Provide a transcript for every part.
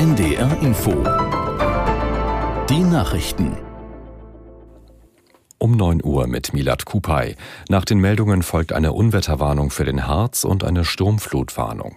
NDR Info. Die Nachrichten. Um 9 Uhr mit Milat Kupay. Nach den Meldungen folgt eine Unwetterwarnung für den Harz und eine Sturmflutwarnung.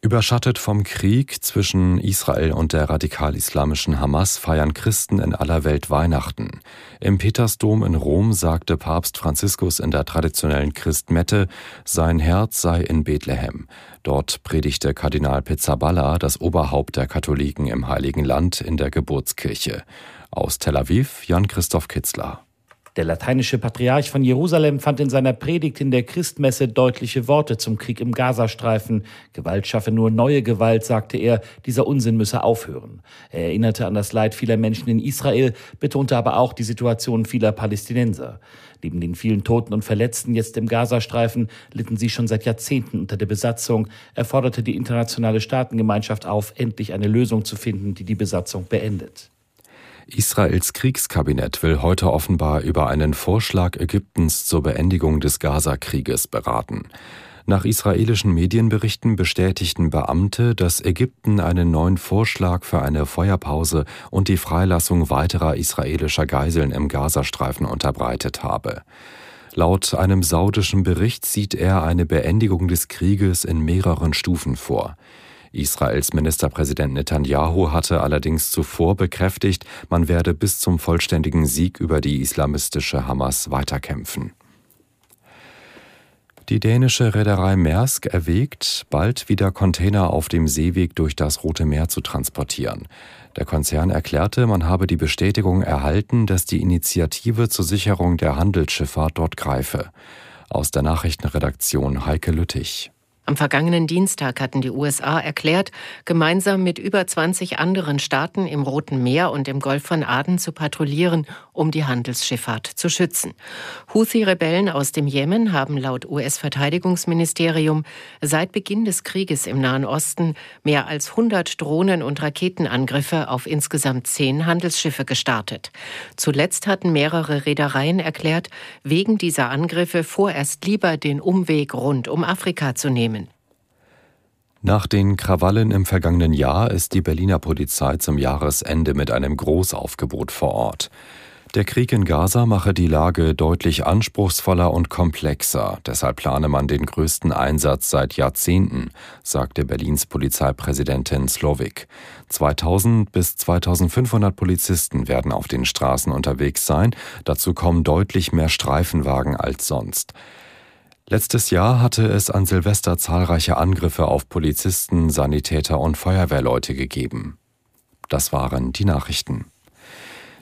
Überschattet vom Krieg zwischen Israel und der radikal-islamischen Hamas feiern Christen in aller Welt Weihnachten. Im Petersdom in Rom sagte Papst Franziskus in der traditionellen Christmette, sein Herz sei in Bethlehem. Dort predigte Kardinal Pizzaballa, das Oberhaupt der Katholiken im Heiligen Land, in der Geburtskirche. Aus Tel Aviv Jan-Christoph Kitzler. Der lateinische Patriarch von Jerusalem fand in seiner Predigt in der Christmesse deutliche Worte zum Krieg im Gazastreifen. Gewalt schaffe nur neue Gewalt, sagte er, dieser Unsinn müsse aufhören. Er erinnerte an das Leid vieler Menschen in Israel, betonte aber auch die Situation vieler Palästinenser. Neben den vielen Toten und Verletzten jetzt im Gazastreifen litten sie schon seit Jahrzehnten unter der Besatzung. Er forderte die internationale Staatengemeinschaft auf, endlich eine Lösung zu finden, die die Besatzung beendet. Israels Kriegskabinett will heute offenbar über einen Vorschlag Ägyptens zur Beendigung des Gaza-Krieges beraten. Nach israelischen Medienberichten bestätigten Beamte, dass Ägypten einen neuen Vorschlag für eine Feuerpause und die Freilassung weiterer israelischer Geiseln im Gazastreifen unterbreitet habe. Laut einem saudischen Bericht sieht er eine Beendigung des Krieges in mehreren Stufen vor. Israels Ministerpräsident Netanyahu hatte allerdings zuvor bekräftigt, man werde bis zum vollständigen Sieg über die islamistische Hamas weiterkämpfen. Die dänische Reederei Maersk erwägt, bald wieder Container auf dem Seeweg durch das Rote Meer zu transportieren. Der Konzern erklärte, man habe die Bestätigung erhalten, dass die Initiative zur Sicherung der Handelsschifffahrt dort greife. Aus der Nachrichtenredaktion Heike Lüttich. Am vergangenen Dienstag hatten die USA erklärt, gemeinsam mit über 20 anderen Staaten im Roten Meer und im Golf von Aden zu patrouillieren, um die Handelsschifffahrt zu schützen. Houthi-Rebellen aus dem Jemen haben laut US-Verteidigungsministerium seit Beginn des Krieges im Nahen Osten mehr als 100 Drohnen- und Raketenangriffe auf insgesamt zehn Handelsschiffe gestartet. Zuletzt hatten mehrere Reedereien erklärt, wegen dieser Angriffe vorerst lieber den Umweg rund um Afrika zu nehmen. Nach den Krawallen im vergangenen Jahr ist die Berliner Polizei zum Jahresende mit einem Großaufgebot vor Ort. Der Krieg in Gaza mache die Lage deutlich anspruchsvoller und komplexer. Deshalb plane man den größten Einsatz seit Jahrzehnten, sagte Berlins Polizeipräsidentin Slowik. 2000 bis 2500 Polizisten werden auf den Straßen unterwegs sein. Dazu kommen deutlich mehr Streifenwagen als sonst. Letztes Jahr hatte es an Silvester zahlreiche Angriffe auf Polizisten, Sanitäter und Feuerwehrleute gegeben. Das waren die Nachrichten.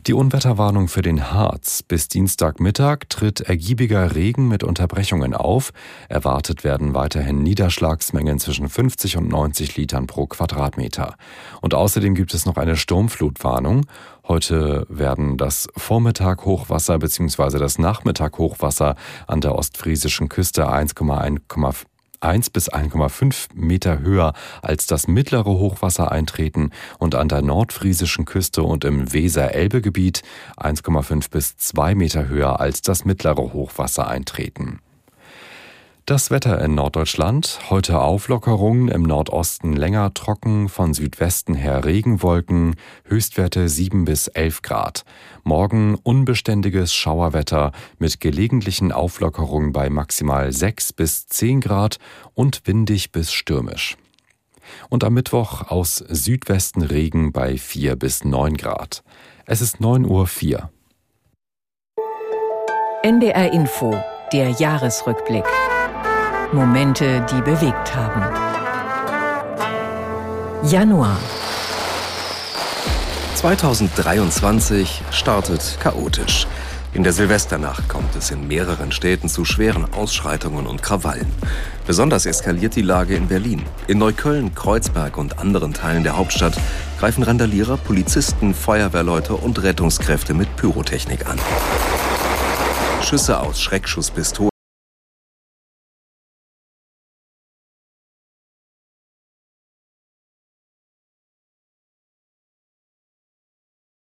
Die Unwetterwarnung für den Harz. Bis Dienstagmittag tritt ergiebiger Regen mit Unterbrechungen auf. Erwartet werden weiterhin Niederschlagsmengen zwischen 50 und 90 Litern pro Quadratmeter. Und außerdem gibt es noch eine Sturmflutwarnung. Heute werden das Vormittag Hochwasser bzw. das Nachmittag Hochwasser an der ostfriesischen Küste 1,1 1 bis 1,5 Meter höher als das mittlere Hochwasser eintreten und an der nordfriesischen Küste und im Weser-Elbe-Gebiet 1,5 bis 2 Meter höher als das mittlere Hochwasser eintreten. Das Wetter in Norddeutschland. Heute Auflockerungen, im Nordosten länger trocken, von Südwesten her Regenwolken, Höchstwerte 7 bis 11 Grad. Morgen unbeständiges Schauerwetter mit gelegentlichen Auflockerungen bei maximal 6 bis 10 Grad und windig bis stürmisch. Und am Mittwoch aus Südwesten Regen bei 4 bis 9 Grad. Es ist 9.04 Uhr. NDR Info, der Jahresrückblick. Momente, die bewegt haben. Januar. 2023 startet chaotisch. In der Silvesternacht kommt es in mehreren Städten zu schweren Ausschreitungen und Krawallen. Besonders eskaliert die Lage in Berlin. In Neukölln, Kreuzberg und anderen Teilen der Hauptstadt greifen Randalierer, Polizisten, Feuerwehrleute und Rettungskräfte mit Pyrotechnik an. Schüsse aus Schreckschusspistolen